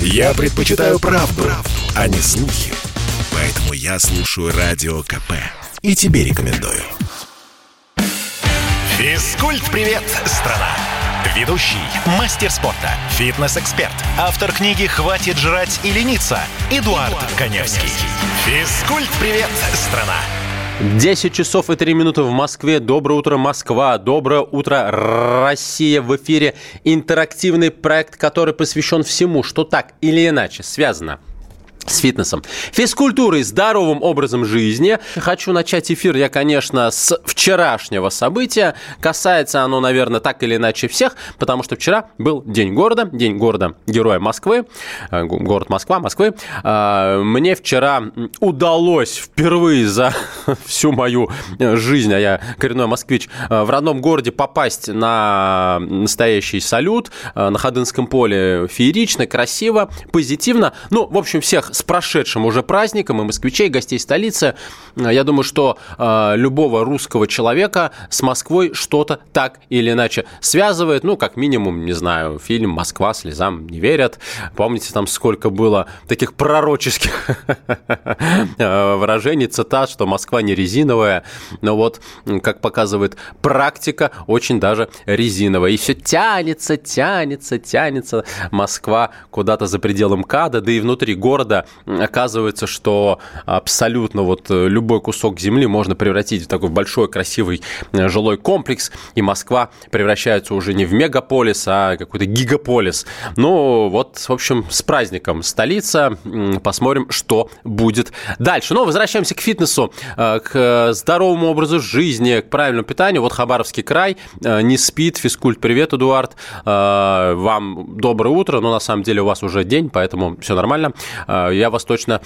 Я предпочитаю правду, правду, а не слухи. Поэтому я слушаю Радио КП. И тебе рекомендую. Физкульт-привет, страна! Ведущий, мастер спорта, фитнес-эксперт, автор книги «Хватит жрать и лениться» Эдуард, Эдуард Коневский. Физкульт-привет, страна! 10 часов и 3 минуты в Москве. Доброе утро, Москва. Доброе утро, Россия. В эфире интерактивный проект, который посвящен всему, что так или иначе связано с фитнесом, физкультурой, здоровым образом жизни. Хочу начать эфир я, конечно, с вчерашнего события. Касается оно, наверное, так или иначе всех, потому что вчера был День города, День города Героя Москвы, э, город Москва, Москвы. А, мне вчера удалось впервые за всю мою жизнь, а я коренной москвич, э, в родном городе попасть на настоящий салют э, на Ходынском поле. Феерично, красиво, позитивно. Ну, в общем, всех с прошедшим уже праздником и москвичей, и гостей столицы. Я думаю, что э, любого русского человека с Москвой что-то так или иначе связывает. Ну, как минимум, не знаю, фильм «Москва слезам не верят». Помните, там сколько было таких пророческих выражений, цитат, что Москва не резиновая. Но вот, как показывает практика, очень даже резиновая. И все тянется, тянется, тянется Москва куда-то за пределы МКАДа, да и внутри города оказывается, что абсолютно вот э, любой кусок земли можно превратить в такой большой красивый э, жилой комплекс, и Москва превращается уже не в мегаполис, а какой-то гигаполис. Ну, вот, в общем, с праздником столица. Посмотрим, что будет дальше. Но возвращаемся к фитнесу, э, к здоровому образу жизни, к правильному питанию. Вот Хабаровский край не спит. Физкульт, привет, Эдуард. Вам доброе утро, но на самом деле у вас уже день, поэтому все нормально я вас точно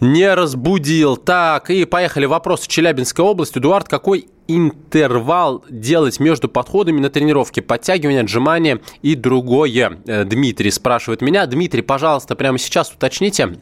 не разбудил. Так, и поехали. Вопрос Челябинской области. Эдуард, какой интервал делать между подходами на тренировке, подтягивание, отжимания и другое. Э, Дмитрий спрашивает меня. Дмитрий, пожалуйста, прямо сейчас уточните,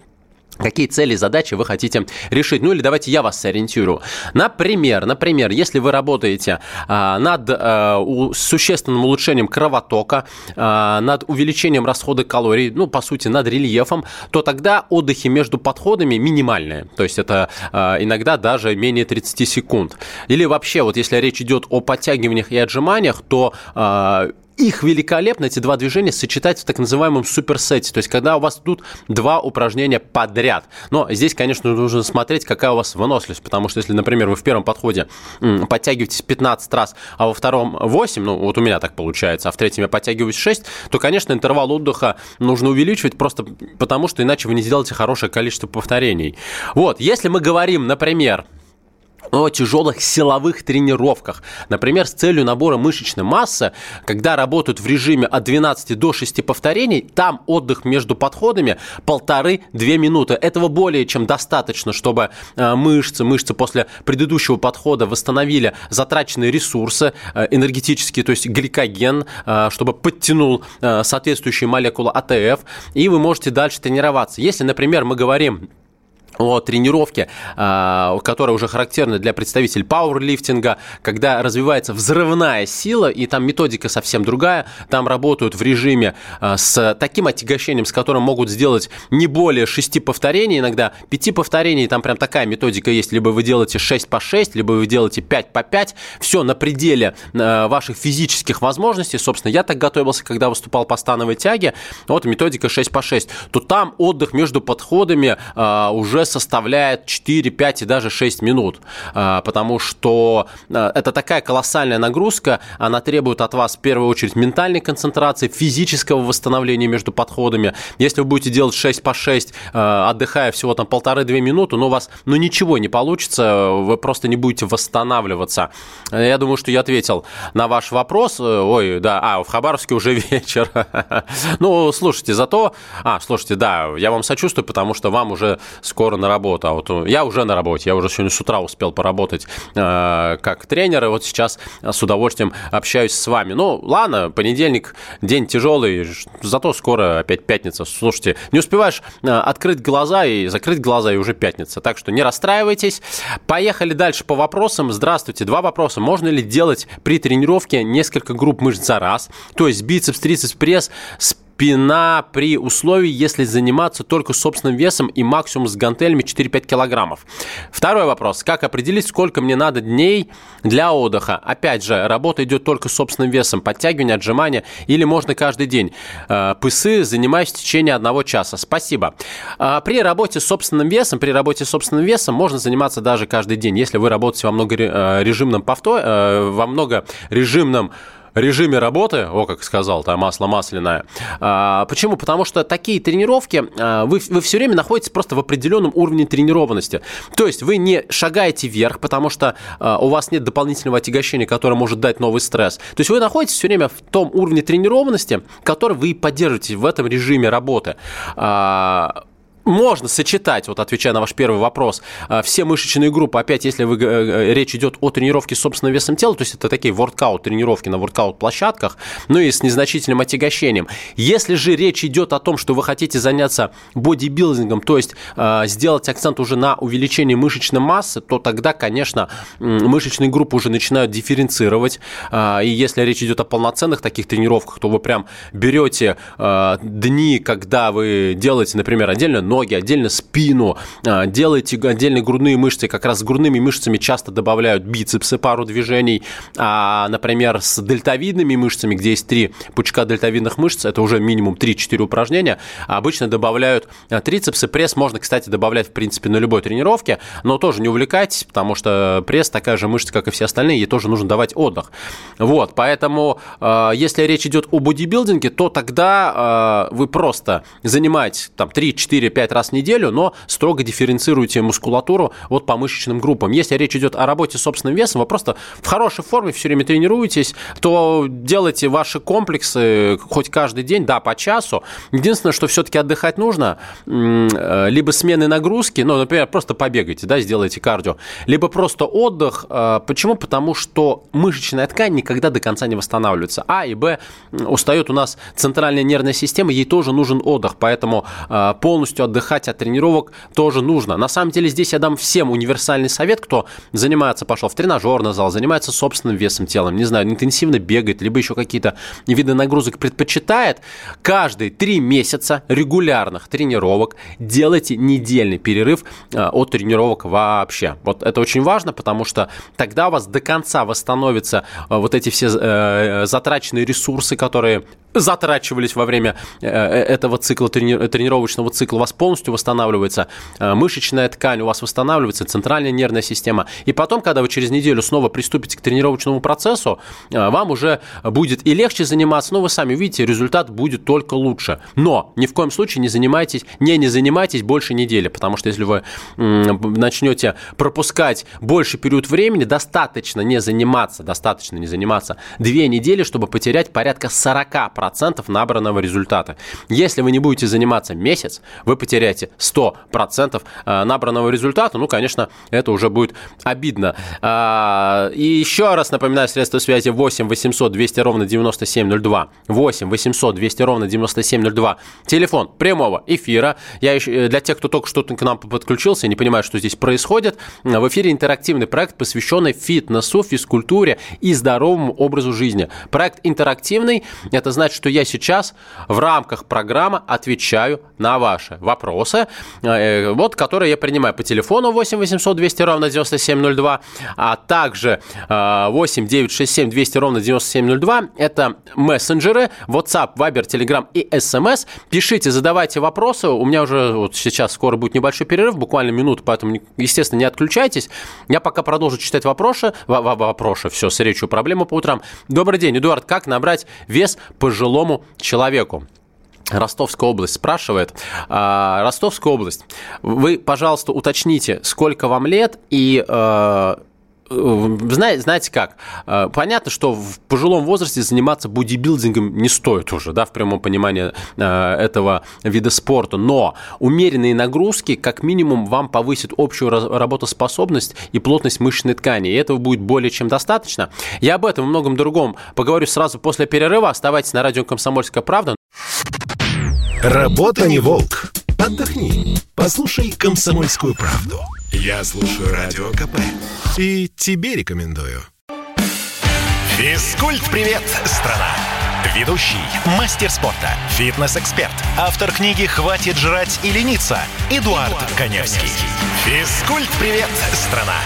Какие цели задачи вы хотите решить? Ну или давайте я вас сориентирую. Например, например, если вы работаете а, над а, у, существенным улучшением кровотока, а, над увеличением расхода калорий, ну по сути над рельефом, то тогда отдыхи между подходами минимальные. То есть это а, иногда даже менее 30 секунд. Или вообще, вот если речь идет о подтягиваниях и отжиманиях, то а, их великолепно, эти два движения, сочетать в так называемом суперсете. То есть, когда у вас тут два упражнения подряд. Но здесь, конечно, нужно смотреть, какая у вас выносливость. Потому что, если, например, вы в первом подходе подтягиваетесь 15 раз, а во втором 8, ну, вот у меня так получается, а в третьем я подтягиваюсь 6, то, конечно, интервал отдыха нужно увеличивать просто потому, что иначе вы не сделаете хорошее количество повторений. Вот, если мы говорим, например, о тяжелых силовых тренировках. Например, с целью набора мышечной массы, когда работают в режиме от 12 до 6 повторений, там отдых между подходами полторы-две минуты. Этого более чем достаточно, чтобы э, мышцы, мышцы после предыдущего подхода восстановили затраченные ресурсы э, энергетические, то есть гликоген, э, чтобы подтянул соответствующие молекулы АТФ, и вы можете дальше тренироваться. Если, например, мы говорим о тренировке, а, которая уже характерна для представителей пауэрлифтинга, когда развивается взрывная сила, и там методика совсем другая, там работают в режиме а, с таким отягощением, с которым могут сделать не более 6 повторений, иногда 5 повторений, там прям такая методика есть, либо вы делаете 6 по 6, либо вы делаете 5 по 5, все на пределе а, ваших физических возможностей, собственно, я так готовился, когда выступал по становой тяге, вот методика 6 по 6, то там отдых между подходами уже составляет 4, 5 и даже 6 минут, а, потому что а, это такая колоссальная нагрузка, она требует от вас в первую очередь ментальной концентрации, физического восстановления между подходами. Если вы будете делать 6 по 6, а, отдыхая всего там полторы-две минуты, ну, у вас ну, ничего не получится, вы просто не будете восстанавливаться. Я думаю, что я ответил на ваш вопрос. Ой, да, а, в Хабаровске уже вечер. Ну, слушайте, зато... А, слушайте, да, я вам сочувствую, потому что вам уже скоро на работу. А вот я уже на работе, я уже сегодня с утра успел поработать э, как тренер, и вот сейчас с удовольствием общаюсь с вами. Ну, ладно, понедельник, день тяжелый, зато скоро опять пятница. Слушайте, не успеваешь э, открыть глаза и закрыть глаза, и уже пятница. Так что не расстраивайтесь. Поехали дальше по вопросам. Здравствуйте. Два вопроса. Можно ли делать при тренировке несколько групп мышц за раз? То есть бицепс, трицепс, пресс с спина при условии, если заниматься только собственным весом и максимум с гантелями 4-5 килограммов. Второй вопрос. Как определить, сколько мне надо дней для отдыха? Опять же, работа идет только собственным весом, подтягивание, отжимания или можно каждый день. Э, пысы занимаюсь в течение одного часа. Спасибо. Э, при работе с собственным весом, при работе с собственным весом можно заниматься даже каждый день. Если вы работаете во многорежимном э, во многорежимном режиме работы, о, как сказал, там масло масляное. А, почему? Потому что такие тренировки, а, вы, вы все время находитесь просто в определенном уровне тренированности. То есть вы не шагаете вверх, потому что а, у вас нет дополнительного отягощения, которое может дать новый стресс. То есть вы находитесь все время в том уровне тренированности, который вы поддерживаете в этом режиме работы. Можно сочетать, вот отвечая на ваш первый вопрос, а, все мышечные группы, опять, если вы, э, э, речь идет о тренировке с собственным весом тела, то есть это такие воркаут тренировки на воркаут площадках, ну и с незначительным отягощением. Если же речь идет о том, что вы хотите заняться бодибилдингом, то есть э, сделать акцент уже на увеличении мышечной массы, то тогда, конечно, мышечные группы уже начинают дифференцировать. Э, и если речь идет о полноценных таких тренировках, то вы прям берете э, дни, когда вы делаете, например, отдельно ноги, отдельно спину, а, делаете отдельные грудные мышцы, как раз с грудными мышцами часто добавляют бицепсы, пару движений, а, например, с дельтовидными мышцами, где есть три пучка дельтовидных мышц, это уже минимум 3-4 упражнения, обычно добавляют а, трицепсы, пресс можно, кстати, добавлять, в принципе, на любой тренировке, но тоже не увлекайтесь, потому что пресс такая же мышца, как и все остальные, ей тоже нужно давать отдых. Вот, поэтому, а, если речь идет о бодибилдинге, то тогда вы просто занимаетесь там 3-4 5 раз в неделю, но строго дифференцируете мускулатуру вот по мышечным группам. Если речь идет о работе с собственным весом, вы просто в хорошей форме все время тренируетесь, то делайте ваши комплексы хоть каждый день, да, по часу. Единственное, что все-таки отдыхать нужно, э, либо смены нагрузки, ну, например, просто побегайте, да, сделайте кардио, либо просто отдых. Э, почему? Потому что мышечная ткань никогда до конца не восстанавливается. А и Б, устает у нас центральная нервная система, ей тоже нужен отдых, поэтому э, полностью отдыхать от тренировок тоже нужно. На самом деле здесь я дам всем универсальный совет, кто занимается, пошел в тренажерный зал, занимается собственным весом телом, не знаю, интенсивно бегает, либо еще какие-то виды нагрузок предпочитает. Каждые три месяца регулярных тренировок делайте недельный перерыв а, от тренировок вообще. Вот это очень важно, потому что тогда у вас до конца восстановятся а, вот эти все э, затраченные ресурсы, которые затрачивались во время э, этого цикла, тренировочного цикла. У вас полностью восстанавливается э, мышечная ткань, у вас восстанавливается центральная нервная система. И потом, когда вы через неделю снова приступите к тренировочному процессу, э, вам уже будет и легче заниматься, но вы сами видите, результат будет только лучше. Но ни в коем случае не занимайтесь, не, не занимайтесь больше недели, потому что если вы начнете пропускать больше период времени, достаточно не заниматься, достаточно не заниматься две недели, чтобы потерять порядка 40% набранного результата. Если вы не будете заниматься месяц, вы потеряете 100% э, набранного результата, ну, конечно, это уже будет обидно. А, и еще раз напоминаю, средства связи 8 800 200 ровно 9702. 8 800 200 ровно 9702. Телефон прямого эфира. Я еще, э, для тех, кто только что к нам подключился и не понимает, что здесь происходит, в эфире интерактивный проект, посвященный фитнесу, физкультуре и здоровому образу жизни. Проект интерактивный. Это значит, что я сейчас в рамках программы отвечаю на ваши вопросы, э, вот, которые я принимаю по телефону 8 800 200 ровно 9702, а также 8 967 200 ровно 9702. Это мессенджеры, WhatsApp, Viber, Telegram и SMS. Пишите, задавайте вопросы. У меня уже вот сейчас скоро будет небольшой перерыв, буквально минуту, поэтому, естественно, не отключайтесь. Я пока продолжу читать вопросы. Вопросы, все, с речью проблемы по утрам. Добрый день, Эдуард. Как набрать вес пожилому человеку? Ростовская область спрашивает. А, Ростовская область, вы, пожалуйста, уточните, сколько вам лет и э, знаете, знаете как? Э, понятно, что в пожилом возрасте заниматься бодибилдингом не стоит уже, да, в прямом понимании э, этого вида спорта, но умеренные нагрузки как минимум вам повысят общую работоспособность и плотность мышечной ткани, и этого будет более чем достаточно. Я об этом и многом другом поговорю сразу после перерыва. Оставайтесь на радио «Комсомольская правда». Работа не волк. Отдохни. Послушай «Комсомольскую правду». Я слушаю Радио КП. И тебе рекомендую. Физкульт-привет, страна! Ведущий, мастер спорта, фитнес-эксперт, автор книги «Хватит жрать и лениться» Эдуард, Эдуард Коневский. Физкульт-привет, страна!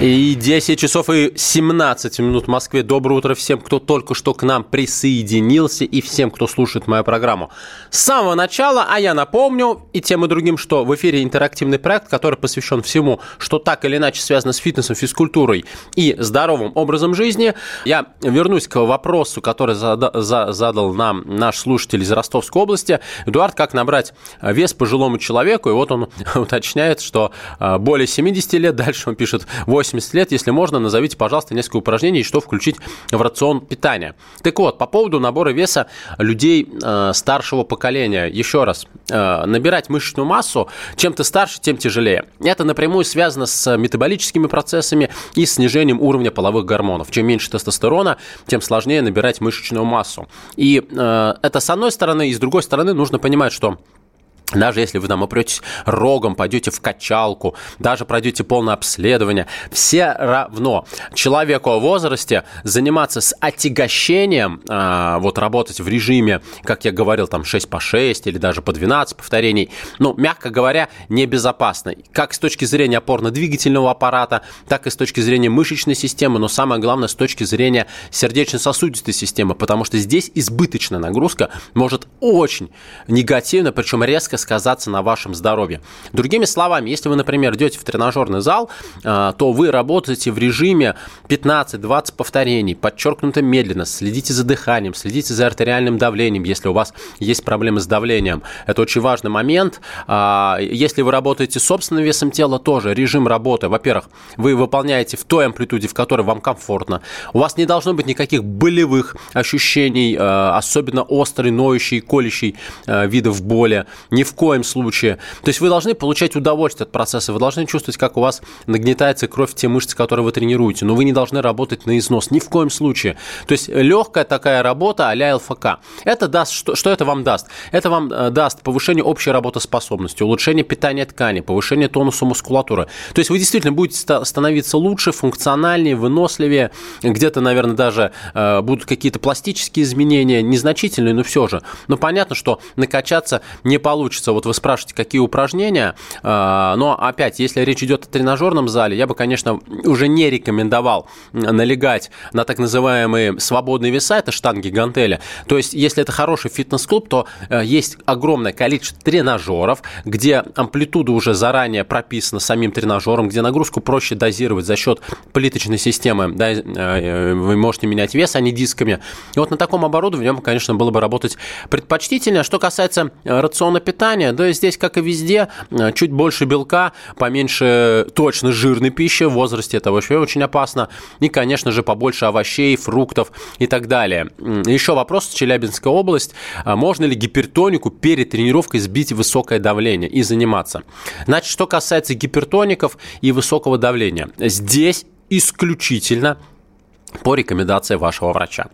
И 10 часов и 17 минут в Москве. Доброе утро всем, кто только что к нам присоединился и всем, кто слушает мою программу. С самого начала, а я напомню и тем и другим, что в эфире интерактивный проект, который посвящен всему, что так или иначе связано с фитнесом, физкультурой и здоровым образом жизни. Я вернусь к вопросу, который задал нам наш слушатель из Ростовской области. Эдуард, как набрать вес пожилому человеку? И вот он уточняет, что а, более 70 лет, дальше он пишет 8 80 лет, если можно, назовите, пожалуйста, несколько упражнений, что включить в рацион питания. Так вот, по поводу набора веса людей э, старшего поколения. Еще раз, э, набирать мышечную массу, чем ты старше, тем тяжелее. Это напрямую связано с метаболическими процессами и снижением уровня половых гормонов. Чем меньше тестостерона, тем сложнее набирать мышечную массу. И э, это с одной стороны, и с другой стороны нужно понимать, что даже если вы там опретесь рогом, пойдете в качалку, даже пройдете полное обследование, все равно человеку в возрасте заниматься с отягощением, а, вот работать в режиме, как я говорил, там 6 по 6 или даже по 12 повторений, ну, мягко говоря, небезопасно. Как с точки зрения опорно-двигательного аппарата, так и с точки зрения мышечной системы, но самое главное с точки зрения сердечно-сосудистой системы, потому что здесь избыточная нагрузка может очень негативно, причем резко сказаться на вашем здоровье. Другими словами, если вы, например, идете в тренажерный зал, а, то вы работаете в режиме 15-20 повторений, подчеркнуто медленно, следите за дыханием, следите за артериальным давлением, если у вас есть проблемы с давлением. Это очень важный момент. А, если вы работаете собственным весом тела, тоже режим работы. Во-первых, вы выполняете в той амплитуде, в которой вам комфортно. У вас не должно быть никаких болевых ощущений, а, особенно острой, ноющей, колющей видов боли. Ни в коем случае. То есть вы должны получать удовольствие от процесса, вы должны чувствовать, как у вас нагнетается кровь в те мышцы, которые вы тренируете, но вы не должны работать на износ, ни в коем случае. То есть легкая такая работа а-ля ЛФК. Это даст, что, что это вам даст? Это вам э, даст повышение общей работоспособности, улучшение питания ткани, повышение тонуса мускулатуры. То есть вы действительно будете становиться лучше, функциональнее, выносливее, где-то, наверное, даже э, будут какие-то пластические изменения, незначительные, но все же. Но понятно, что накачаться не получится хочется, вот вы спрашиваете, какие упражнения, а, но опять, если речь идет о тренажерном зале, я бы, конечно, уже не рекомендовал налегать на так называемые свободные веса, это штанги, гантели. То есть, если это хороший фитнес-клуб, то э, есть огромное количество тренажеров, где амплитуда уже заранее прописана самим тренажером, где нагрузку проще дозировать за счет плиточной системы. Да, э, вы можете менять вес, а не дисками. И вот на таком оборудовании, конечно, было бы работать предпочтительнее. Что касается э, рациона питания, питания, да, здесь, как и везде, э, чуть больше белка, поменьше точно жирной пищи, в возрасте это вообще очень опасно, и, конечно же, побольше овощей, фруктов и так далее. Еще вопрос, Челябинская область, а можно ли гипертонику перед тренировкой сбить высокое давление и заниматься? Значит, что касается гипертоников и высокого давления, здесь исключительно по рекомендации вашего врача.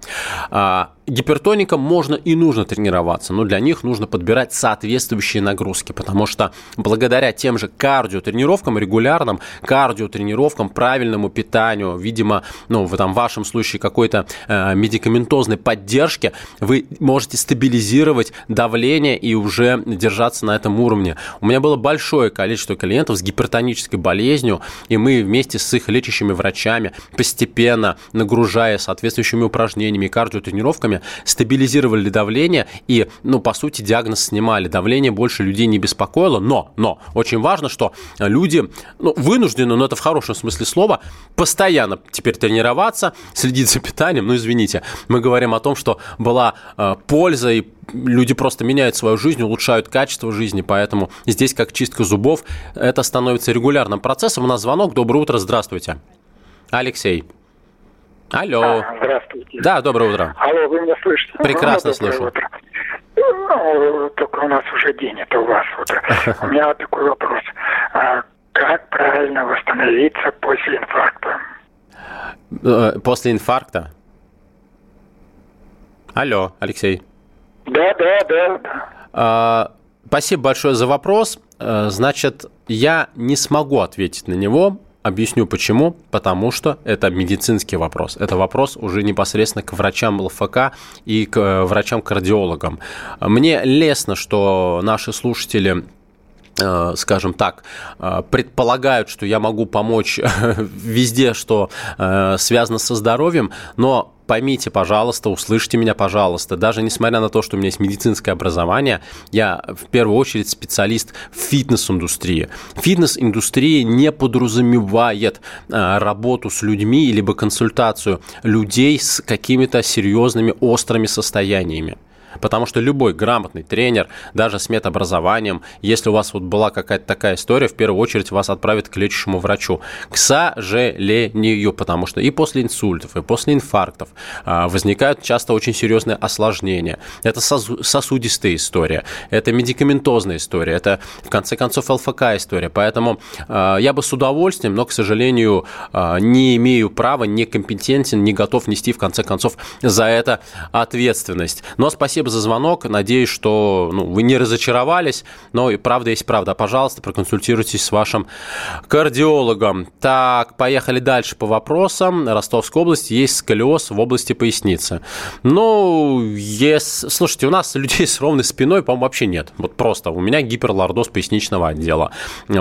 Гипертоникам можно и нужно тренироваться, но для них нужно подбирать соответствующие нагрузки, потому что благодаря тем же кардиотренировкам, регулярным кардиотренировкам, правильному питанию, видимо, ну, в там, вашем случае какой-то э, медикаментозной поддержки, вы можете стабилизировать давление и уже держаться на этом уровне. У меня было большое количество клиентов с гипертонической болезнью, и мы вместе с их лечащими врачами постепенно, нагружая соответствующими упражнениями, кардиотренировками, вовремя, стабилизировали давление и, ну, по сути, диагноз снимали. Давление больше людей не беспокоило, но, но очень важно, что люди, ну, вынуждены, но это в хорошем смысле слова, постоянно теперь тренироваться, следить за питанием. Ну, извините, мы говорим о том, что была э, польза и люди просто меняют свою жизнь, улучшают качество жизни, поэтому здесь как чистка зубов, это становится регулярным процессом. У нас звонок. Доброе утро, здравствуйте. Алексей. Алло. А, здравствуйте. Да, доброе утро. Алло, вы меня слышите? Прекрасно ну, слышу. Утро. Ну, только у нас уже день, это у вас утро. У меня такой вопрос. А как правильно восстановиться после инфаркта? Э, после инфаркта? Алло, Алексей. Да, да, да. да. А, спасибо большое за вопрос. Э, значит, я не смогу ответить на него, Объясню почему. Потому что это медицинский вопрос. Это вопрос уже непосредственно к врачам ЛФК и к э, врачам-кардиологам. Мне лестно, что наши слушатели скажем так, э, предполагают, что я могу помочь везде, что э, связано со здоровьем, но поймите, пожалуйста, услышьте меня, пожалуйста. Даже несмотря на то, что у меня есть медицинское образование, я в первую очередь специалист в фитнес-индустрии. Фитнес-индустрия не подразумевает работу с людьми, либо консультацию людей с какими-то серьезными острыми состояниями. Потому что любой грамотный тренер, даже с медобразованием, если у вас вот была какая-то такая история, в первую очередь вас отправят к лечащему врачу. К сожалению, потому что и после инсультов, и после инфарктов а, возникают часто очень серьезные осложнения. Это сосудистая история, это медикаментозная история, это, в конце концов, ЛФК история. Поэтому а, я бы с удовольствием, но, к сожалению, а, не имею права, не компетентен, не готов нести, в конце концов, за это ответственность. Но спасибо спасибо за звонок. Надеюсь, что ну, вы не разочаровались, но и правда есть правда. Пожалуйста, проконсультируйтесь с вашим кардиологом. Так, поехали дальше по вопросам. Ростовская область есть сколиоз в области поясницы. Ну, есть... слушайте, у нас людей с ровной спиной, по-моему, вообще нет. Вот просто. У меня гиперлордоз поясничного отдела.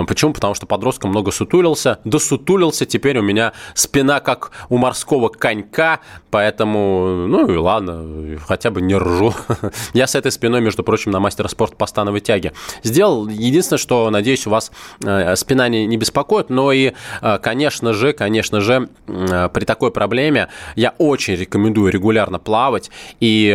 Почему? Потому что подростка много сутулился. Досутулился, теперь у меня спина как у морского конька, поэтому, ну и ладно, хотя бы не ржу. Я с этой спиной, между прочим, на мастера спорта по становой тяге сделал. Единственное, что, надеюсь, у вас э, спина не, не беспокоит, но и, э, конечно же, конечно же, э, при такой проблеме я очень рекомендую регулярно плавать и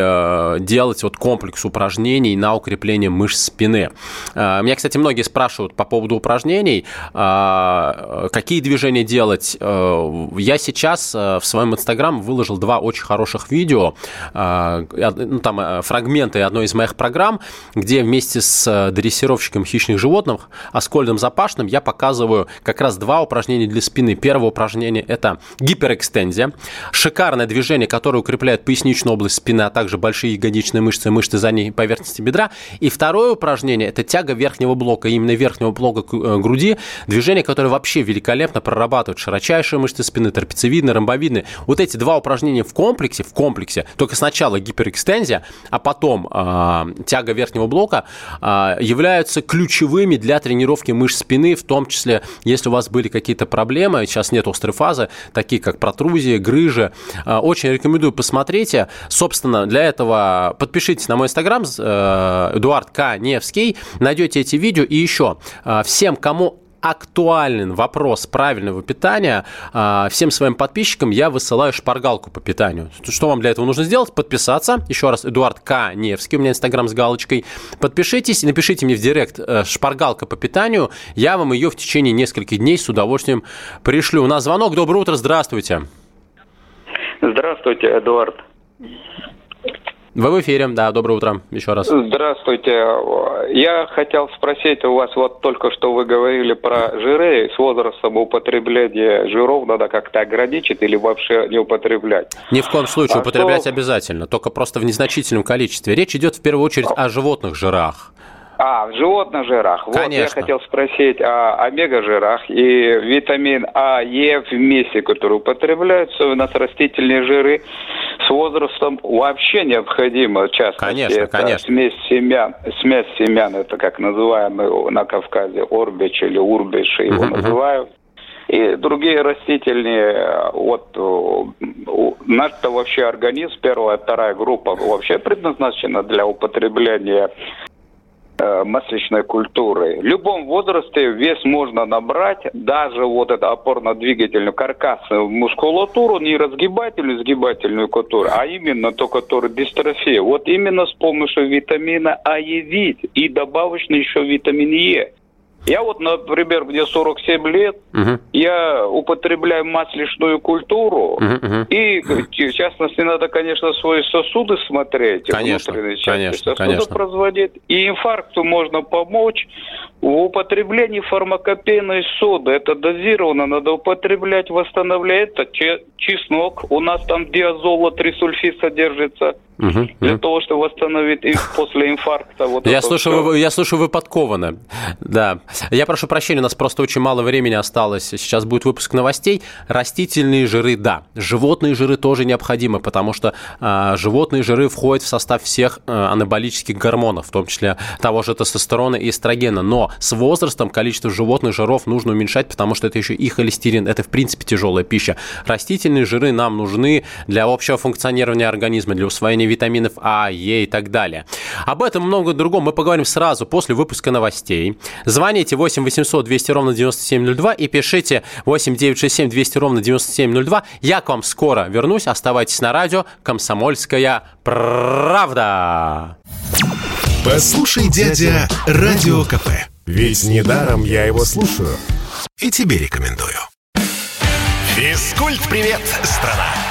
делать вот комплекс упражнений на укрепление мышц спины. Меня, кстати, многие спрашивают по поводу упражнений, какие движения делать. Я сейчас в своем инстаграм выложил два очень хороших видео. Ну, там фрагменты одной из моих программ, где вместе с э, дрессировщиком хищных животных Аскольдом Запашным я показываю как раз два упражнения для спины. Первое упражнение – это гиперэкстензия. Шикарное движение, которое укрепляет поясничную область спины, а также большие ягодичные мышцы, мышцы задней поверхности бедра. И второе упражнение – это тяга верхнего блока, именно верхнего блока э, груди. Движение, которое вообще великолепно прорабатывает широчайшие мышцы спины, трапециевидные, ромбовидные. Вот эти два упражнения в комплексе, в комплексе, только сначала гиперэкстензия, а потом э, тяга верхнего блока э, являются ключевыми для тренировки мышц спины, в том числе, если у вас были какие-то проблемы, сейчас нет острой фазы, такие как протрузии, грыжи. Э, очень рекомендую, посмотрите. Собственно, для этого подпишитесь на мой инстаграм, э, Эдуард К. Невский, найдете эти видео. И еще, э, всем, кому актуален вопрос правильного питания, а, всем своим подписчикам я высылаю шпаргалку по питанию. Что вам для этого нужно сделать? Подписаться. Еще раз, Эдуард К. Невский, у меня инстаграм с галочкой. Подпишитесь, напишите мне в директ э, шпаргалка по питанию. Я вам ее в течение нескольких дней с удовольствием пришлю. У нас звонок. Доброе утро, здравствуйте. Здравствуйте, Эдуард. Вы в эфире, да, доброе утро еще раз. Здравствуйте. Я хотел спросить у вас, вот только что вы говорили про жиры, с возрастом употребления жиров надо как-то ограничить или вообще не употреблять? Ни в коем случае, а употреблять что... обязательно, только просто в незначительном количестве. Речь идет в первую очередь о животных жирах. А, в животных жирах. Конечно. Вот я хотел спросить о омега-жирах и витамин А, Е вместе, которые употребляются у нас растительные жиры, с возрастом вообще необходимо, в частности, конечно, это конечно. смесь семян, смесь семян, это как называемый на Кавказе орбич или урбиш, его uh-huh. называют. И другие растительные, вот наш-то вообще организм, первая, вторая группа вообще предназначена для употребления Э, масличной культуры. В любом возрасте вес можно набрать, даже вот эту опорно-двигательную каркасную мускулатуру, не разгибательную, сгибательную культуру, а именно то, которая дистрофия. Вот именно с помощью витамина А и и добавочно еще витамин Е. Я вот, например, мне 47 лет, uh-huh. я употребляю масличную культуру, uh-huh, uh-huh. и, в частности, надо, конечно, свои сосуды смотреть, конечно, внутренние части конечно, сосудов конечно. производить, и инфаркту можно помочь в употреблении фармакопейной соды. Это дозировано, надо употреблять, восстановлять. Это чеснок, у нас там диазола, трисульфид содержится. Угу, Для угу. того, чтобы восстановить и после инфаркта. Вот я, слушаю, вы, я слушаю, вы подкованы. Да. Я прошу прощения, у нас просто очень мало времени осталось. Сейчас будет выпуск новостей. Растительные жиры, да. Животные жиры тоже необходимы, потому что э, животные жиры входят в состав всех э, анаболических гормонов, в том числе того же тестостерона и эстрогена. Но с возрастом количество животных жиров нужно уменьшать, потому что это еще и холестерин. Это, в принципе, тяжелая пища. Растительные жиры нам нужны для общего функционирования организма, для усвоения витаминов А, Е и так далее. Об этом много другом мы поговорим сразу после выпуска новостей. Звоните 8 800 200 ровно 9702 и пишите 8 967 200 ровно 9702. Я к вам скоро вернусь. Оставайтесь на радио «Комсомольская правда». Послушай, дядя, Радио КП. Ведь недаром я его слушаю. И тебе рекомендую. Физкульт-привет, страна!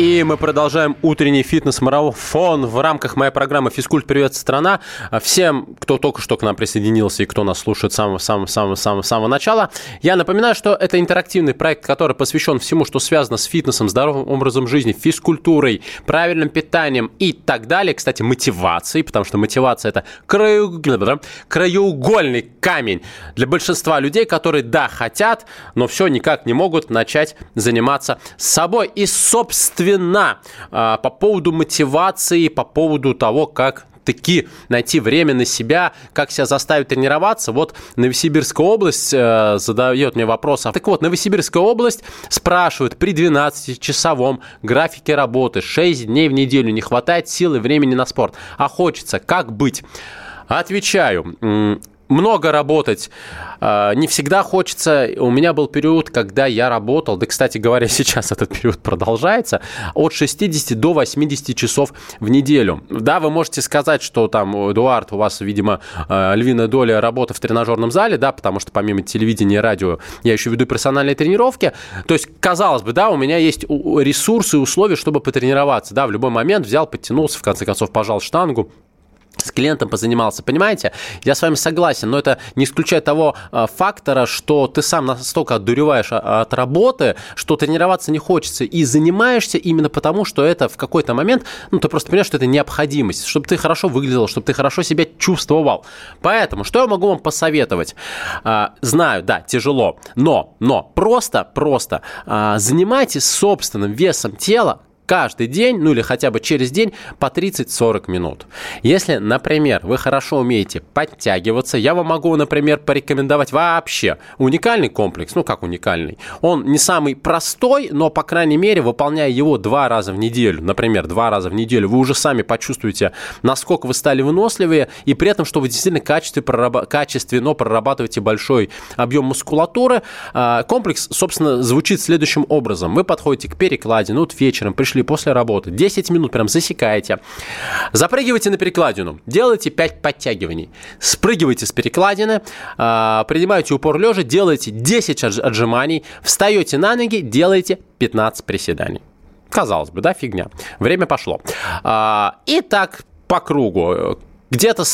И мы продолжаем утренний фитнес-марафон в рамках моей программы «Физкульт. Привет, страна». Всем, кто только что к нам присоединился и кто нас слушает с самого, самого, самого, самого, начала, я напоминаю, что это интерактивный проект, который посвящен всему, что связано с фитнесом, здоровым образом жизни, физкультурой, правильным питанием и так далее. Кстати, мотивацией, потому что мотивация – это краеугольный камень для большинства людей, которые, да, хотят, но все никак не могут начать заниматься собой. И, собственно, Собственно, а, по поводу мотивации, по поводу того, как таки найти время на себя, как себя заставить тренироваться. Вот Новосибирская область э, задает мне вопрос. Так вот, Новосибирская область спрашивает при 12-часовом графике работы 6 дней в неделю не хватает силы времени на спорт. А хочется, как быть? Отвечаю много работать а, не всегда хочется. У меня был период, когда я работал, да, кстати говоря, сейчас этот период продолжается, от 60 до 80 часов в неделю. Да, вы можете сказать, что там, Эдуард, у вас, видимо, а, львиная доля работы в тренажерном зале, да, потому что помимо телевидения и радио я еще веду персональные тренировки. То есть, казалось бы, да, у меня есть ресурсы и условия, чтобы потренироваться. Да, в любой момент взял, подтянулся, в конце концов, пожал штангу, с клиентом позанимался, понимаете? Я с вами согласен, но это не исключает того э, фактора, что ты сам настолько отдуреваешь а, от работы, что тренироваться не хочется, и занимаешься именно потому, что это в какой-то момент, ну, ты просто понимаешь, что это необходимость, чтобы ты хорошо выглядел, чтобы ты хорошо себя чувствовал. Поэтому, что я могу вам посоветовать? Э, знаю, да, тяжело, но, но, просто, просто э, занимайтесь собственным весом тела каждый день, ну или хотя бы через день по 30-40 минут. Если, например, вы хорошо умеете подтягиваться, я вам могу, например, порекомендовать вообще уникальный комплекс, ну как уникальный. Он не самый простой, но, по крайней мере, выполняя его два раза в неделю, например, два раза в неделю, вы уже сами почувствуете, насколько вы стали выносливее, и при этом, что вы действительно качественно, прораб... качественно прорабатываете большой объем мускулатуры. А, комплекс, собственно, звучит следующим образом. Вы подходите к перекладине, ну вот вечером пришли пришли после работы, 10 минут прям засекаете, запрыгивайте на перекладину, делайте 5 подтягиваний, спрыгивайте с перекладины, а, принимаете упор лежа, делайте 10 отжиманий, встаете на ноги, делайте 15 приседаний. Казалось бы, да, фигня. Время пошло. А, и так по кругу. Где-то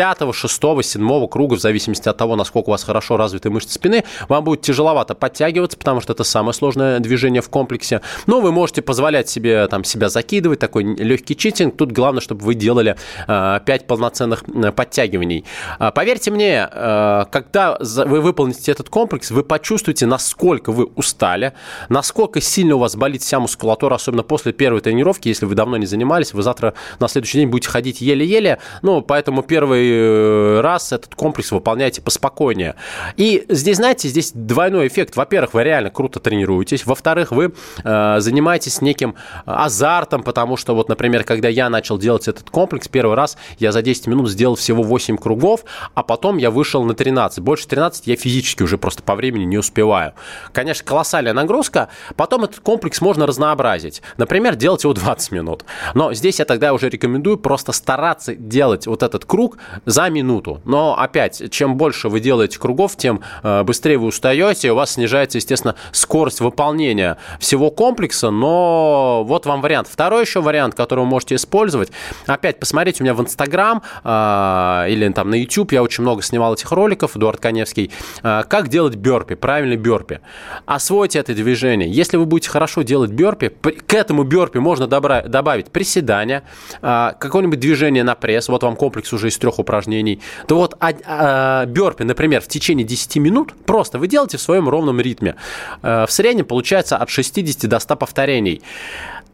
пятого, шестого, седьмого круга, в зависимости от того, насколько у вас хорошо развиты мышцы спины, вам будет тяжеловато подтягиваться, потому что это самое сложное движение в комплексе. Но вы можете позволять себе там себя закидывать, такой легкий читинг. Тут главное, чтобы вы делали э, 5 полноценных э, подтягиваний. Э, поверьте мне, э, когда вы выполните этот комплекс, вы почувствуете, насколько вы устали, насколько сильно у вас болит вся мускулатура, особенно после первой тренировки, если вы давно не занимались, вы завтра на следующий день будете ходить еле-еле. Ну, поэтому первый Э, раз этот комплекс выполняете поспокойнее. И здесь, знаете, здесь двойной эффект. Во-первых, вы реально круто тренируетесь. Во-вторых, вы э, занимаетесь неким азартом, потому что вот, например, когда я начал делать этот комплекс, первый раз я за 10 минут сделал всего 8 кругов, а потом я вышел на 13. Больше 13 я физически уже просто по времени не успеваю. Конечно, колоссальная нагрузка. Потом этот комплекс можно разнообразить. Например, делать его 20 минут. Но здесь я тогда уже рекомендую просто стараться делать вот этот круг за минуту. Но опять, чем больше вы делаете кругов, тем э, быстрее вы устаете, у вас снижается, естественно, скорость выполнения всего комплекса, но вот вам вариант. Второй еще вариант, который вы можете использовать, опять посмотрите у меня в Инстаграм э, или там на YouTube, я очень много снимал этих роликов, Эдуард Коневский, э, как делать бёрпи, правильный бёрпи. Освойте это движение. Если вы будете хорошо делать бёрпи, к этому бёрпи можно добавить приседания, какое-нибудь движение на пресс, вот вам комплекс уже из трех упражнений, то вот а, а, бёрпи, например, в течение 10 минут, просто вы делаете в своем ровном ритме. Э, в среднем получается от 60 до 100 повторений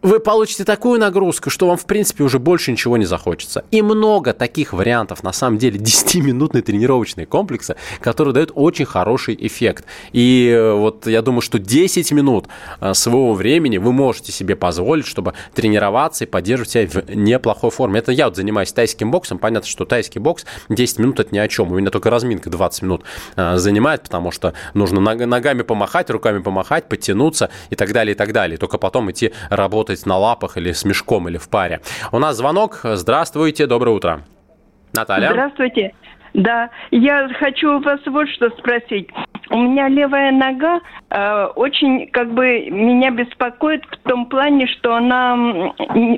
вы получите такую нагрузку, что вам, в принципе, уже больше ничего не захочется. И много таких вариантов, на самом деле, 10-минутные тренировочные комплексы, которые дают очень хороший эффект. И э, вот я думаю, что 10 минут э, своего времени вы можете себе позволить, чтобы тренироваться и поддерживать себя в неплохой форме. Это я вот занимаюсь тайским боксом. Понятно, что тайский бокс 10 минут это ни о чем. У меня только разминка 20 минут э, занимает, потому что нужно ногами помахать, руками помахать, подтянуться и так далее, и так далее. Только потом идти работать работать на лапах или с мешком или в паре. У нас звонок. Здравствуйте, доброе утро. Наталья. Здравствуйте. Да, я хочу у вас вот что спросить. У меня левая нога э, очень, как бы, меня беспокоит в том плане, что она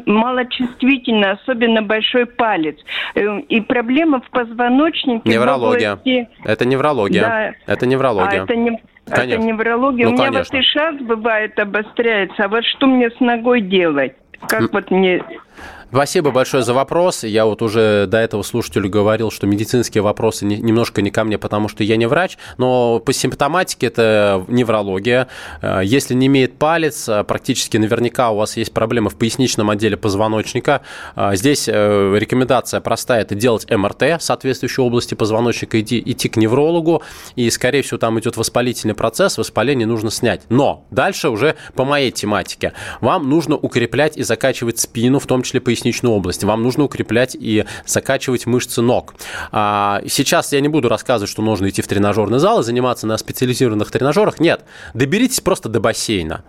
малочувствительна, особенно большой палец. Э, и проблема в позвоночнике. Неврология. В области... Это неврология. Да. Это неврология. А, это не... Конечно. Это неврология. Ну, У меня конечно. вот и шаг бывает обостряется. А вот что мне с ногой делать? Как вот мне Спасибо большое за вопрос. Я вот уже до этого слушателю говорил, что медицинские вопросы не, немножко не ко мне, потому что я не врач, но по симптоматике это неврология. Э, если не имеет палец, э, практически наверняка у вас есть проблемы в поясничном отделе позвоночника. Э, здесь рекомендация простая – это делать МРТ соответствующей области позвоночника, идти, идти к неврологу, и, скорее всего, там идет воспалительный процесс, воспаление нужно снять. Но дальше уже по моей тематике. Вам нужно укреплять и закачивать спину, в том числе поясничный поясничную область. Вам нужно укреплять и закачивать мышцы ног. А, сейчас я не буду рассказывать, что нужно идти в тренажерный зал и заниматься на специализированных тренажерах. Нет, доберитесь просто до бассейна.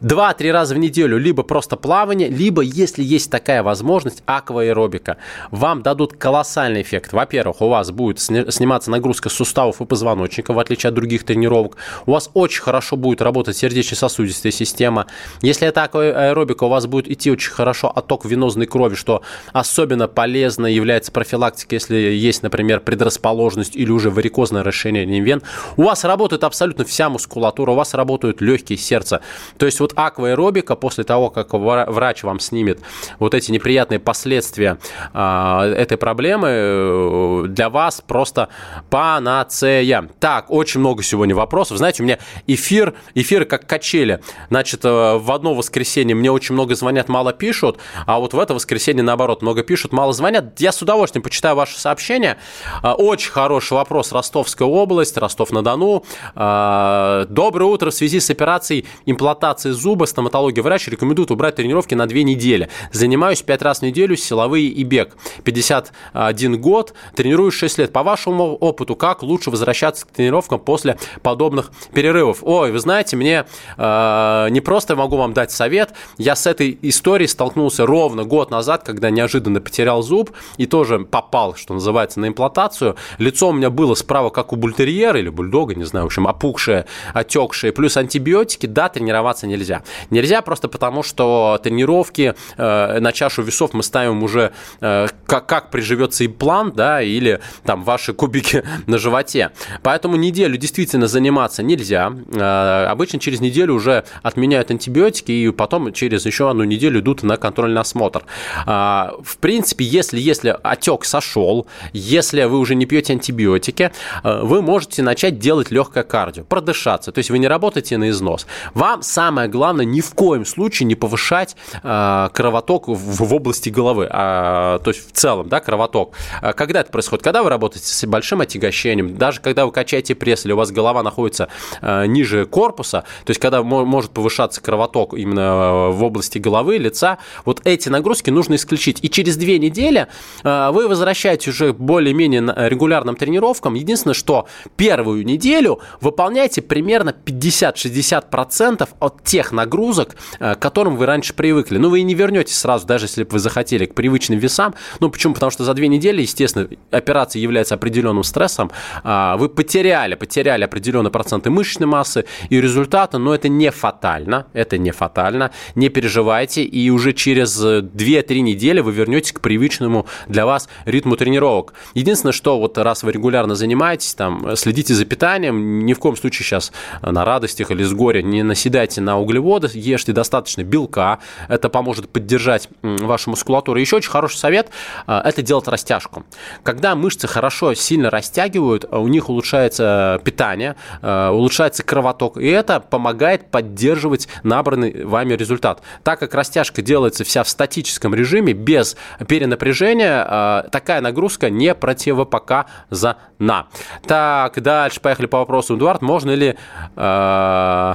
Два-три раза в неделю либо просто плавание, либо, если есть такая возможность, акваэробика. Вам дадут колоссальный эффект. Во-первых, у вас будет сниматься нагрузка суставов и позвоночника, в отличие от других тренировок. У вас очень хорошо будет работать сердечно-сосудистая система. Если это акваэробика, у вас будет идти очень хорошо отток венозной крови, что особенно полезно является профилактика, если есть, например, предрасположенность или уже варикозное расширение вен. У вас работает абсолютно вся мускулатура, у вас работают легкие, сердце. То есть вот акваэробика после того, как врач вам снимет вот эти неприятные последствия а, этой проблемы, э, для вас просто панацея. Так, очень много сегодня вопросов. Знаете, у меня эфир, эфир как качели. Значит, э, в одно воскресенье мне очень много звонят, мало пишут, а вот в это воскресенье, наоборот, много пишут, мало звонят. Я с удовольствием почитаю ваши сообщения. А, очень хороший вопрос. Ростовская область, Ростов-на-Дону. А, доброе утро. В связи с операцией имплантации зуба стоматология врач рекомендует убрать тренировки на две недели. Занимаюсь пять раз в неделю, силовые и бег. 51 год, тренируюсь 6 лет. По вашему опыту, как лучше возвращаться к тренировкам после подобных перерывов? Ой, вы знаете, мне э, не просто могу вам дать совет. Я с этой историей столкнулся ровно год назад, когда неожиданно потерял зуб и тоже попал, что называется, на имплантацию. Лицо у меня было справа, как у бультерьера или бульдога, не знаю, в общем, опухшее, отекшее, плюс антибиотики, да, тренироваться нельзя. Нельзя просто потому, что тренировки э, на чашу весов мы ставим уже э, как, как приживется имплант, да, или там ваши кубики на животе. Поэтому неделю действительно заниматься нельзя. Э, обычно через неделю уже отменяют антибиотики, и потом через еще одну неделю идут на контрольный осмотр. А, в принципе, если, если отек сошел, если вы уже не пьете антибиотики, э, вы можете начать делать легкое кардио, продышаться. То есть вы не работаете на износ. Вам самое главное ни в коем случае не повышать кровоток в области головы, а, то есть в целом, да, кровоток. А когда это происходит? Когда вы работаете с большим отягощением, даже когда вы качаете пресс, или у вас голова находится э, ниже корпуса, то есть когда может повышаться кровоток именно в области головы, лица, вот эти нагрузки нужно исключить. И через две недели э, вы возвращаетесь уже более-менее регулярным тренировкам. Единственное, что первую неделю выполняйте примерно 50-60% от тех нагрузок, э, к которым вы раньше привыкли. Ну, вы и не вернетесь сразу, даже если бы вы захотели, к привычным весам. Ну, почему? Потому что за две недели, естественно, операция является определенным стрессом. А, вы потеряли, потеряли определенные проценты мышечной массы и результаты, но это не фатально. Это не фатально. Не переживайте. И уже через 2-3 недели вы вернетесь к привычному для вас ритму тренировок. Единственное, что вот раз вы регулярно занимаетесь, там, следите за питанием, ни в коем случае сейчас на радостях или с горя не наседайте на углеводы, ешьте достаточно белка, это поможет поддержать вашу мускулатуру. Еще очень хороший совет – это делать растяжку. Когда мышцы хорошо, сильно растягивают, у них улучшается питание, улучшается кровоток, и это помогает поддерживать набранный вами результат. Так как растяжка делается вся в статическом режиме, без перенапряжения, такая нагрузка не противопоказана. Так, дальше поехали по вопросу. Эдуард, можно ли... Э,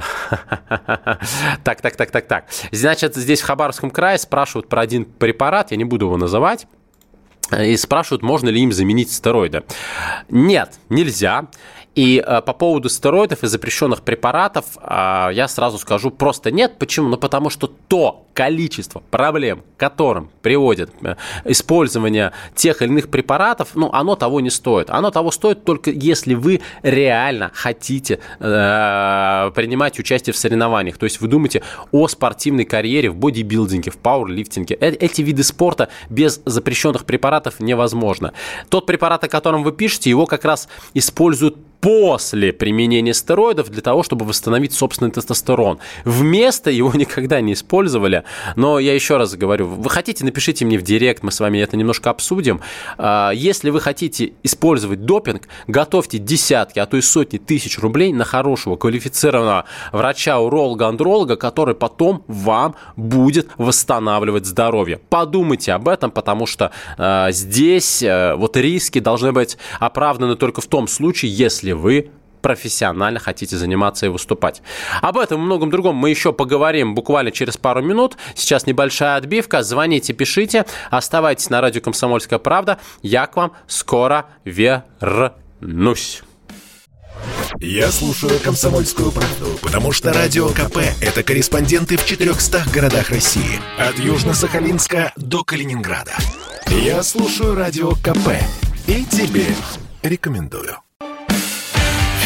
так, так, так, так, так. Значит, здесь в Хабаровском крае спрашивают про один препарат, я не буду его называть. И спрашивают, можно ли им заменить стероиды. Нет, нельзя. И э, по поводу стероидов и запрещенных препаратов э, я сразу скажу просто нет. Почему? Ну потому что то количество проблем, которым приводит э, использование тех или иных препаратов, ну оно того не стоит. Оно того стоит только если вы реально хотите э, принимать участие в соревнованиях. То есть вы думаете о спортивной карьере в бодибилдинге, в пауэрлифтинге. Э эти виды спорта без запрещенных препаратов невозможно. Тот препарат, о котором вы пишете, его как раз используют после применения стероидов для того, чтобы восстановить собственный тестостерон. Вместо его никогда не использовали, но я еще раз говорю, вы хотите, напишите мне в директ, мы с вами это немножко обсудим. А, если вы хотите использовать допинг, готовьте десятки, а то и сотни тысяч рублей на хорошего квалифицированного врача, уролога, андролога, который потом вам будет восстанавливать здоровье. Подумайте об этом, потому что а, здесь а, вот риски должны быть оправданы только в том случае, если вы профессионально хотите заниматься и выступать. Об этом и многом другом мы еще поговорим буквально через пару минут. Сейчас небольшая отбивка. Звоните, пишите. Оставайтесь на радио «Комсомольская правда». Я к вам скоро вернусь. Я слушаю «Комсомольскую правду», потому что «Радио КП» — это корреспонденты в 400 городах России. От Южно-Сахалинска до Калининграда. Я слушаю «Радио КП» и тебе рекомендую.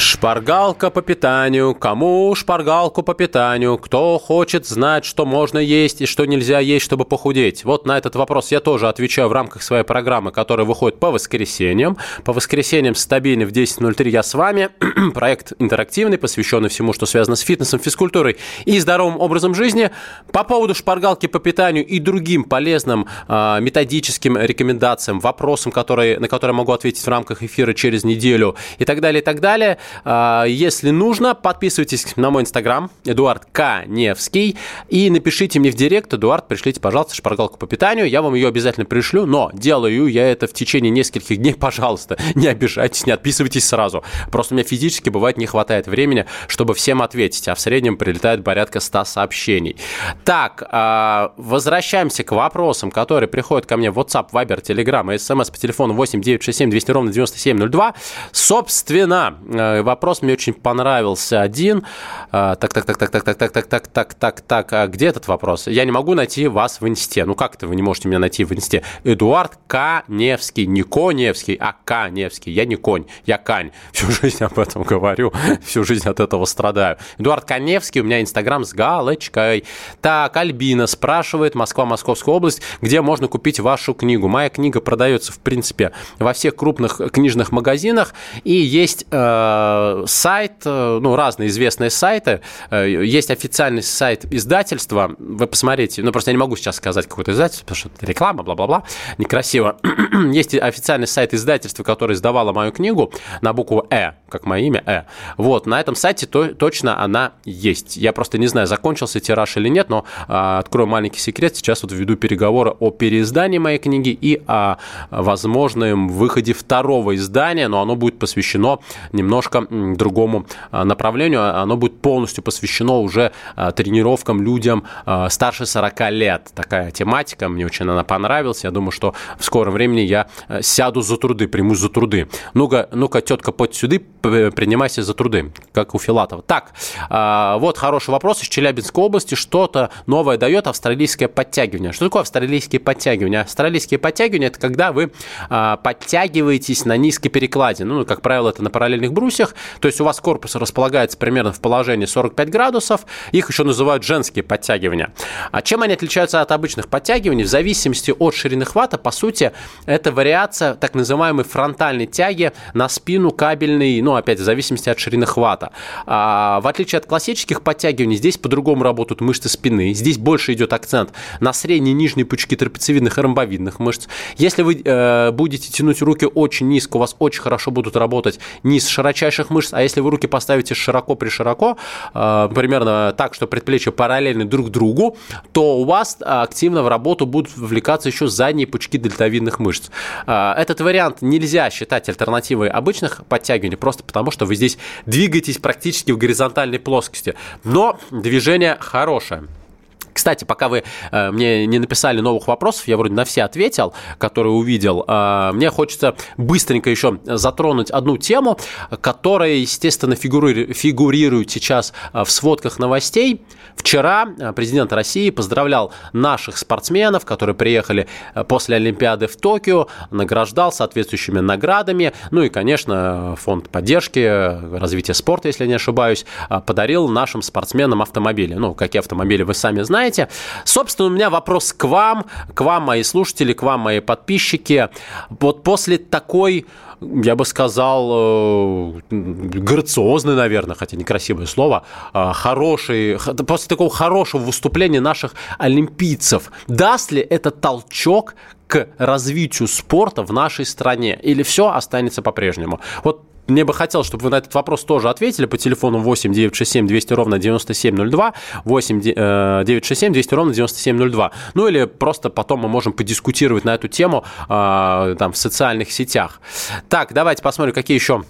Шпаргалка по питанию. Кому шпаргалку по питанию? Кто хочет знать, что можно есть и что нельзя есть, чтобы похудеть? Вот на этот вопрос я тоже отвечаю в рамках своей программы, которая выходит по воскресеньям. По воскресеньям стабильно в 10.03 я с вами. Проект интерактивный, посвященный всему, что связано с фитнесом, физкультурой и здоровым образом жизни. По поводу шпаргалки по питанию и другим полезным э, методическим рекомендациям, вопросам, которые, на которые могу ответить в рамках эфира через неделю и так далее, и так далее – если нужно, подписывайтесь на мой инстаграм, Эдуард К. Невский, и напишите мне в директ, Эдуард, пришлите, пожалуйста, шпаргалку по питанию, я вам ее обязательно пришлю, но делаю я это в течение нескольких дней, пожалуйста, не обижайтесь, не отписывайтесь сразу. Просто у меня физически бывает не хватает времени, чтобы всем ответить, а в среднем прилетает порядка 100 сообщений. Так, а, возвращаемся к вопросам, которые приходят ко мне в WhatsApp, Viber, Telegram SMS по телефону 8 967 200 ровно 9702. Собственно, вопрос мне очень понравился один. Так, так, так, так, так, так, так, так, так, так, так, так. А где этот вопрос? Я не могу найти вас в инсте. Ну как это вы не можете меня найти в инсте? Эдуард Каневский. Не Коневский, а Каневский. Я не конь, я Кань. Всю жизнь об этом говорю. Всю жизнь от этого страдаю. Эдуард Каневский. У меня инстаграм с галочкой. Так, Альбина спрашивает. Москва, Московская область. Где можно купить вашу книгу? Моя книга продается, в принципе, во всех крупных книжных магазинах. И есть э, сайт, э, ну, разные известные сайты. Э, есть официальный сайт издательства. Вы посмотрите. Ну, просто я не могу сейчас сказать какое-то издательство, потому что это реклама, бла-бла-бла. Некрасиво. есть официальный сайт издательства, которое издавало мою книгу на букву «Э». как мое имя, Э. Вот, на этом сайте то, точно она есть. Я просто не знаю, закончился тираж или нет, но а, открою маленький секрет. Сейчас вот веду переговоры о переиздании моей книги и о возможном выходе второго издания, но оно будет посвящено немножко другому а, направлению. Оно будет полностью посвящено уже а, тренировкам людям старше 40 лет. Такая тематика, мне очень она понравилась. Я думаю, что в скором времени я э, сяду за труды, примусь за труды. Ну-ка, ну-ка, тетка, под сюды, принимайся за труды, как у Филатова. Так, вот хороший вопрос из Челябинской области. Что-то новое дает австралийское подтягивание. Что такое австралийские подтягивания? Австралийские подтягивания – это когда вы подтягиваетесь на низкой перекладине. Ну, как правило, это на параллельных брусьях. То есть у вас корпус располагается примерно в положении 45 градусов. Их еще называют женские подтягивания. А чем они отличаются от обычных подтягиваний? В зависимости от ширины хвата, по сути, это вариация так называемой фронтальной тяги на спину кабельной, ну, опять, в зависимости от ширины хвата. А, в отличие от классических подтягиваний, здесь по-другому работают мышцы спины. Здесь больше идет акцент на средние и нижние пучки трапециевидных и ромбовидных мышц. Если вы э, будете тянуть руки очень низко, у вас очень хорошо будут работать низ широчайших мышц, а если вы руки поставите широко при широко, э, примерно так, что предплечья параллельны друг другу, то у вас активно в работу будут вовлекаться еще задние пучки дельтовидных мышц. Э, этот вариант нельзя считать альтернативой обычных подтягиваний, просто потому что вы здесь двигаетесь практически в горизонтальной плоскости. Но движение хорошее. Кстати, пока вы э, мне не написали новых вопросов, я вроде на все ответил, которые увидел. Э, мне хочется быстренько еще затронуть одну тему, которая, естественно, фигури- фигурирует сейчас э, в сводках новостей. Вчера э, президент России поздравлял наших спортсменов, которые приехали э, после Олимпиады в Токио, награждал соответствующими наградами. Ну и, конечно, фонд поддержки э, развития спорта, если не ошибаюсь, подарил нашим спортсменам автомобили. Ну, какие автомобили вы сами знаете знаете. Собственно, у меня вопрос к вам, к вам, мои слушатели, к вам, мои подписчики. Вот после такой я бы сказал, э, грациозный, наверное, хотя некрасивое слово, э, хороший, после такого хорошего выступления наших олимпийцев, даст ли это толчок к развитию спорта в нашей стране? Или все останется по-прежнему? Вот мне бы хотелось, чтобы вы на этот вопрос тоже ответили по телефону 8 967 200 ровно 9702, 8 967 200 ровно 9702. Ну или просто потом мы можем подискутировать на эту тему э, там в социальных сетях. Так, давайте посмотрим, какие еще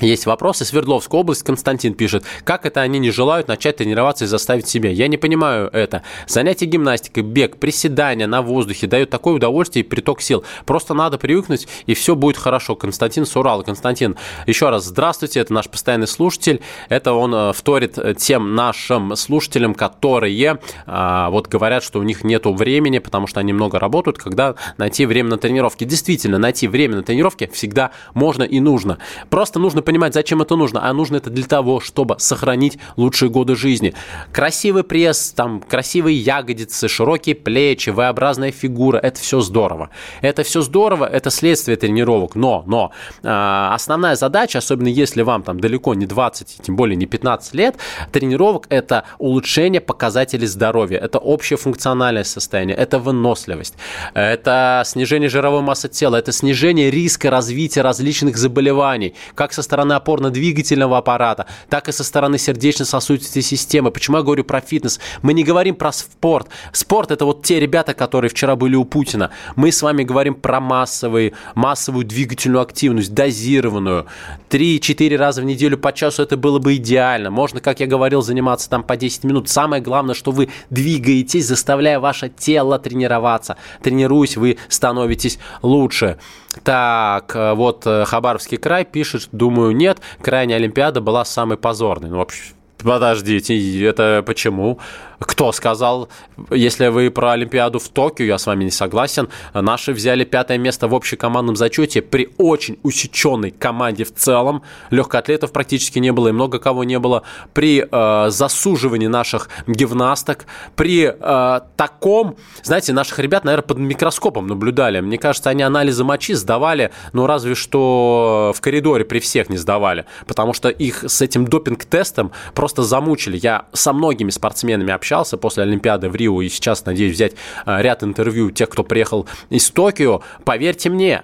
есть вопросы. Свердловская область, Константин пишет, как это они не желают начать тренироваться и заставить себя? Я не понимаю это. Занятия гимнастикой, бег, приседания на воздухе дают такое удовольствие и приток сил. Просто надо привыкнуть, и все будет хорошо. Константин Сурал. Константин, еще раз здравствуйте, это наш постоянный слушатель. Это он э, вторит э, тем нашим слушателям, которые а, вот говорят, что у них нет времени, потому что они много работают, когда найти время на тренировки. Действительно, найти время на тренировки всегда можно и нужно. Просто нужно понимать, зачем это нужно. А нужно это для того, чтобы сохранить лучшие годы жизни. Красивый пресс, там, красивые ягодицы, широкие плечи, V-образная фигура. Это все здорово. Это все здорово, это следствие тренировок. Но, но э, основная задача, особенно если вам там далеко не 20, тем более не 15 лет, тренировок это улучшение показателей здоровья. Это общее функциональное состояние, это выносливость, это снижение жировой массы тела, это снижение риска развития различных заболеваний, как со стороны стороны опорно-двигательного аппарата, так и со стороны сердечно-сосудистой системы. Почему я говорю про фитнес? Мы не говорим про спорт. Спорт – это вот те ребята, которые вчера были у Путина. Мы с вами говорим про массовый, массовую двигательную активность, дозированную. Три-четыре раза в неделю по часу это было бы идеально. Можно, как я говорил, заниматься там по 10 минут. Самое главное, что вы двигаетесь, заставляя ваше тело тренироваться. Тренируясь, вы становитесь лучше. Так, э, вот э, Хабаровский край пишет, думаю, нет, крайняя Олимпиада была самой позорной. Ну, вообще, подождите, это почему? Кто сказал, если вы про Олимпиаду в Токио, я с вами не согласен, наши взяли пятое место в общекомандном зачете при очень усеченной команде в целом. Легкоатлетов практически не было и много кого не было. При э, засуживании наших гимнасток, при э, таком, знаете, наших ребят, наверное, под микроскопом наблюдали. Мне кажется, они анализы мочи сдавали, ну разве что в коридоре при всех не сдавали, потому что их с этим допинг-тестом просто замучили. Я со многими спортсменами общался общался после Олимпиады в Рио и сейчас надеюсь взять э, ряд интервью тех, кто приехал из Токио, поверьте мне,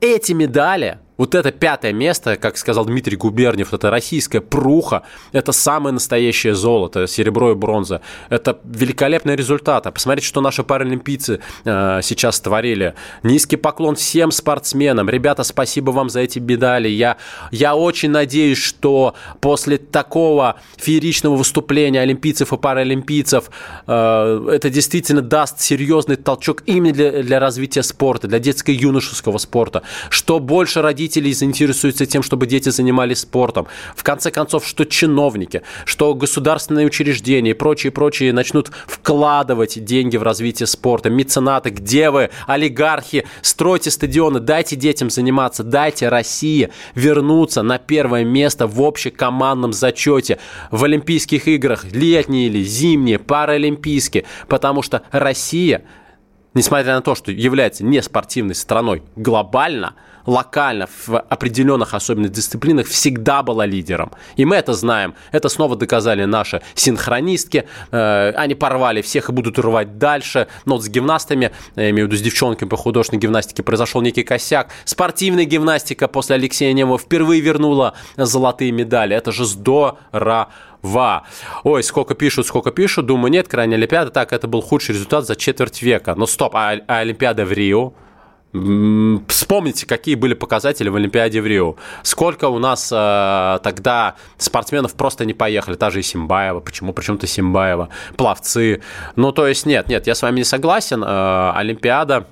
эти медали Вот это пятое место, как сказал Дмитрий Губерниев, это российская пруха, это самое настоящее золото, серебро и бронза. Это великолепный результат. А посмотрите, что наши паралимпийцы э, сейчас творили. Низкий поклон всем спортсменам. Ребята, спасибо вам за эти медали. Я, я очень надеюсь, что после такого фееричного выступления олимпийцев и паралимпийцев э, это действительно даст серьезный толчок именно для, для развития спорта, для детско-юношеского спорта. Что больше родителей родителей заинтересуются тем, чтобы дети занимались спортом. В конце концов, что чиновники, что государственные учреждения и прочие, прочие начнут вкладывать деньги в развитие спорта. Меценаты, где вы, олигархи, стройте стадионы, дайте детям заниматься, дайте России вернуться на первое место в общекомандном зачете в Олимпийских играх, летние или зимние, паралимпийские, потому что Россия несмотря на то, что является не спортивной страной глобально, локально, в определенных особенных дисциплинах всегда была лидером. И мы это знаем. Это снова доказали наши синхронистки. Э, они порвали всех и будут рвать дальше. Но вот с гимнастами, я имею в виду с девчонками по художественной гимнастике, произошел некий косяк. Спортивная гимнастика после Алексея Немова впервые вернула золотые медали. Это же здорово. Ва. Ой, сколько пишут, сколько пишут. Думаю, нет, крайняя Олимпиада. Так, это был худший результат за четверть века. Но стоп, а, а Олимпиада в Рио? Вспомните, какие были показатели в Олимпиаде в Рио. Сколько у нас э, тогда спортсменов просто не поехали. Та же и Симбаева. Почему? Почему-то Симбаева. Пловцы. Ну, то есть, нет, нет, я с вами не согласен. Э, Олимпиада,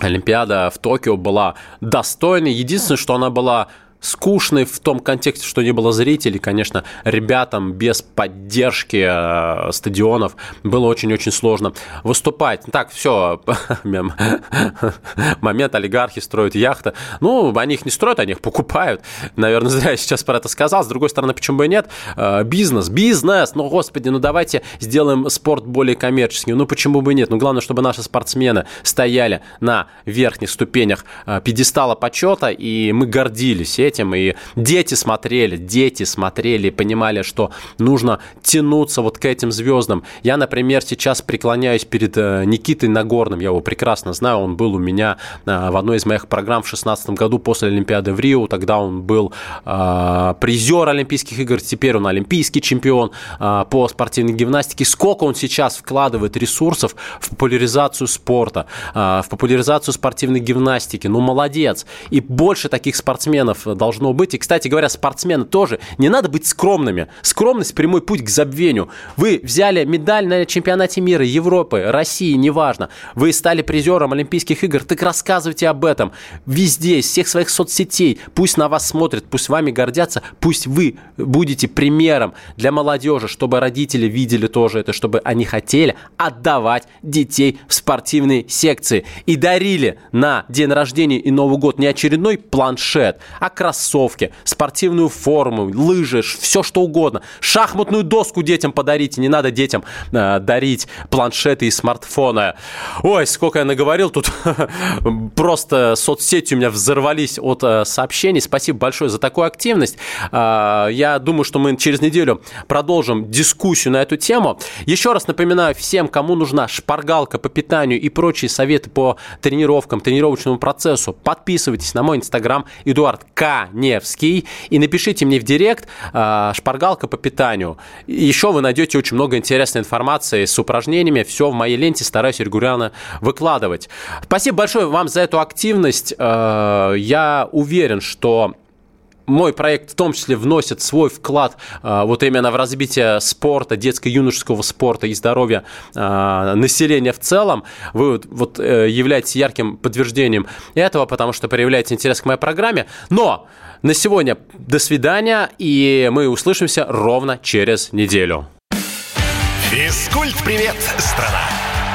Олимпиада в Токио была достойной. Единственное, что она была скучный в том контексте, что не было зрителей. Конечно, ребятам без поддержки э, стадионов было очень-очень сложно выступать. Так, все, момент олигархи строят яхты. Ну, они их не строят, они их покупают. Наверное, зря я сейчас про это сказал. С другой стороны, почему бы и нет? Э, бизнес, бизнес, ну, господи, ну давайте сделаем спорт более коммерческим. Ну, почему бы и нет? Ну, главное, чтобы наши спортсмены стояли на верхних ступенях э, пьедестала почета, и мы гордились этим, и дети смотрели, дети смотрели, понимали, что нужно тянуться вот к этим звездам. Я, например, сейчас преклоняюсь перед э, Никитой Нагорным, я его прекрасно знаю, он был у меня э, в одной из моих программ в 2016 году после Олимпиады в Рио, тогда он был э, призер Олимпийских игр, теперь он олимпийский чемпион по спортивной гимнастике. Сколько он сейчас вкладывает ресурсов в популяризацию спорта, в популяризацию спортивной гимнастики, ну молодец. И больше таких спортсменов должно быть. И, кстати говоря, спортсмены тоже. Не надо быть скромными. Скромность – прямой путь к забвению. Вы взяли медаль на чемпионате мира, Европы, России, неважно. Вы стали призером Олимпийских игр. Так рассказывайте об этом везде, из всех своих соцсетей. Пусть на вас смотрят, пусть вами гордятся, пусть вы будете примером для молодежи, чтобы родители видели тоже это, чтобы они хотели отдавать детей в спортивные секции. И дарили на день рождения и Новый год не очередной планшет, а кроссовки, спортивную форму, лыжи, все что угодно. Шахматную доску детям подарите, не надо детям э, дарить планшеты и смартфоны. Ой, сколько я наговорил, тут просто соцсети у меня взорвались от э, сообщений. Спасибо большое за такую активность. Э, я думаю, что мы через неделю продолжим дискуссию на эту тему. Еще раз напоминаю всем, кому нужна шпаргалка по питанию и прочие советы по тренировкам, тренировочному процессу, подписывайтесь на мой инстаграм Эдуард К. Невский. И напишите мне в директ э, «Шпаргалка по питанию». Еще вы найдете очень много интересной информации с упражнениями. Все в моей ленте стараюсь регулярно выкладывать. Спасибо большое вам за эту активность. Э, я уверен, что мой проект в том числе вносит свой вклад а, вот именно в развитие спорта, детско-юношеского спорта и здоровья а, населения в целом. Вы вот э, являетесь ярким подтверждением этого, потому что проявляете интерес к моей программе. Но на сегодня до свидания, и мы услышимся ровно через неделю. Физкульт-привет, страна!